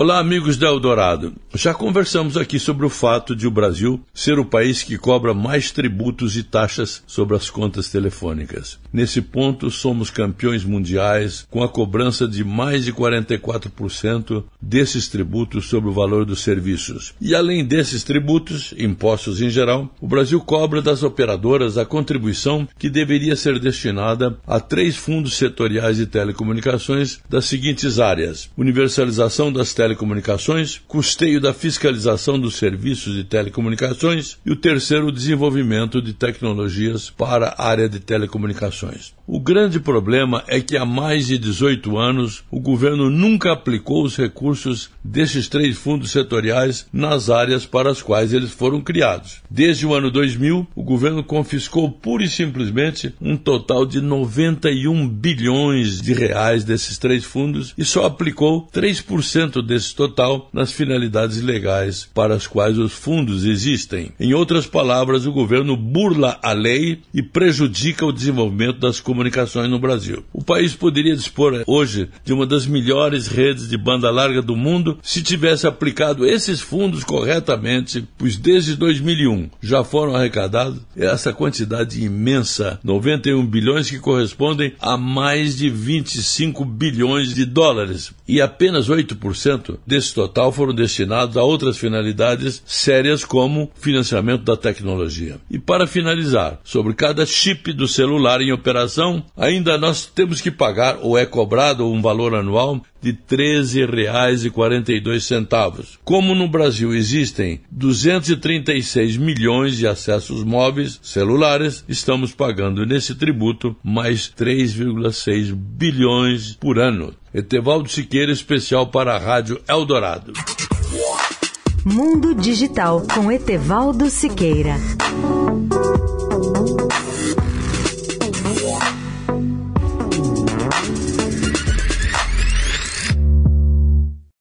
Olá, amigos da Eldorado. Já conversamos aqui sobre o fato de o Brasil ser o país que cobra mais tributos e taxas sobre as contas telefônicas. Nesse ponto, somos campeões mundiais, com a cobrança de mais de 44% desses tributos sobre o valor dos serviços. E além desses tributos, impostos em geral, o Brasil cobra das operadoras a contribuição que deveria ser destinada a três fundos setoriais de telecomunicações das seguintes áreas: universalização das telecomunicações telecomunicações, custeio da fiscalização dos serviços de telecomunicações e o terceiro, o desenvolvimento de tecnologias para a área de telecomunicações. O grande problema é que há mais de 18 anos o governo nunca aplicou os recursos desses três fundos setoriais nas áreas para as quais eles foram criados. Desde o ano 2000, o governo confiscou pura e simplesmente um total de 91 bilhões de reais desses três fundos e só aplicou 3% desse total nas finalidades legais para as quais os fundos existem. Em outras palavras, o governo burla a lei e prejudica o desenvolvimento das comunicações no Brasil. O país poderia dispor hoje de uma das melhores redes de banda larga do mundo se tivesse aplicado esses fundos corretamente, pois desde 2001 já foram arrecadados essa quantidade imensa, 91 bilhões que correspondem a mais de 25 bilhões de dólares. E apenas 8% desse total foram destinados a outras finalidades sérias como financiamento da tecnologia. E para finalizar, sobre cada chip do celular em operação ainda nós temos que pagar, ou é cobrado um valor anual de R$ 13,42. Como no Brasil existem 236 milhões de acessos móveis celulares, estamos pagando nesse tributo mais 3,6 bilhões por ano. Etevaldo Siqueira, especial para a Rádio Eldorado. Mundo Digital com Etevaldo Siqueira.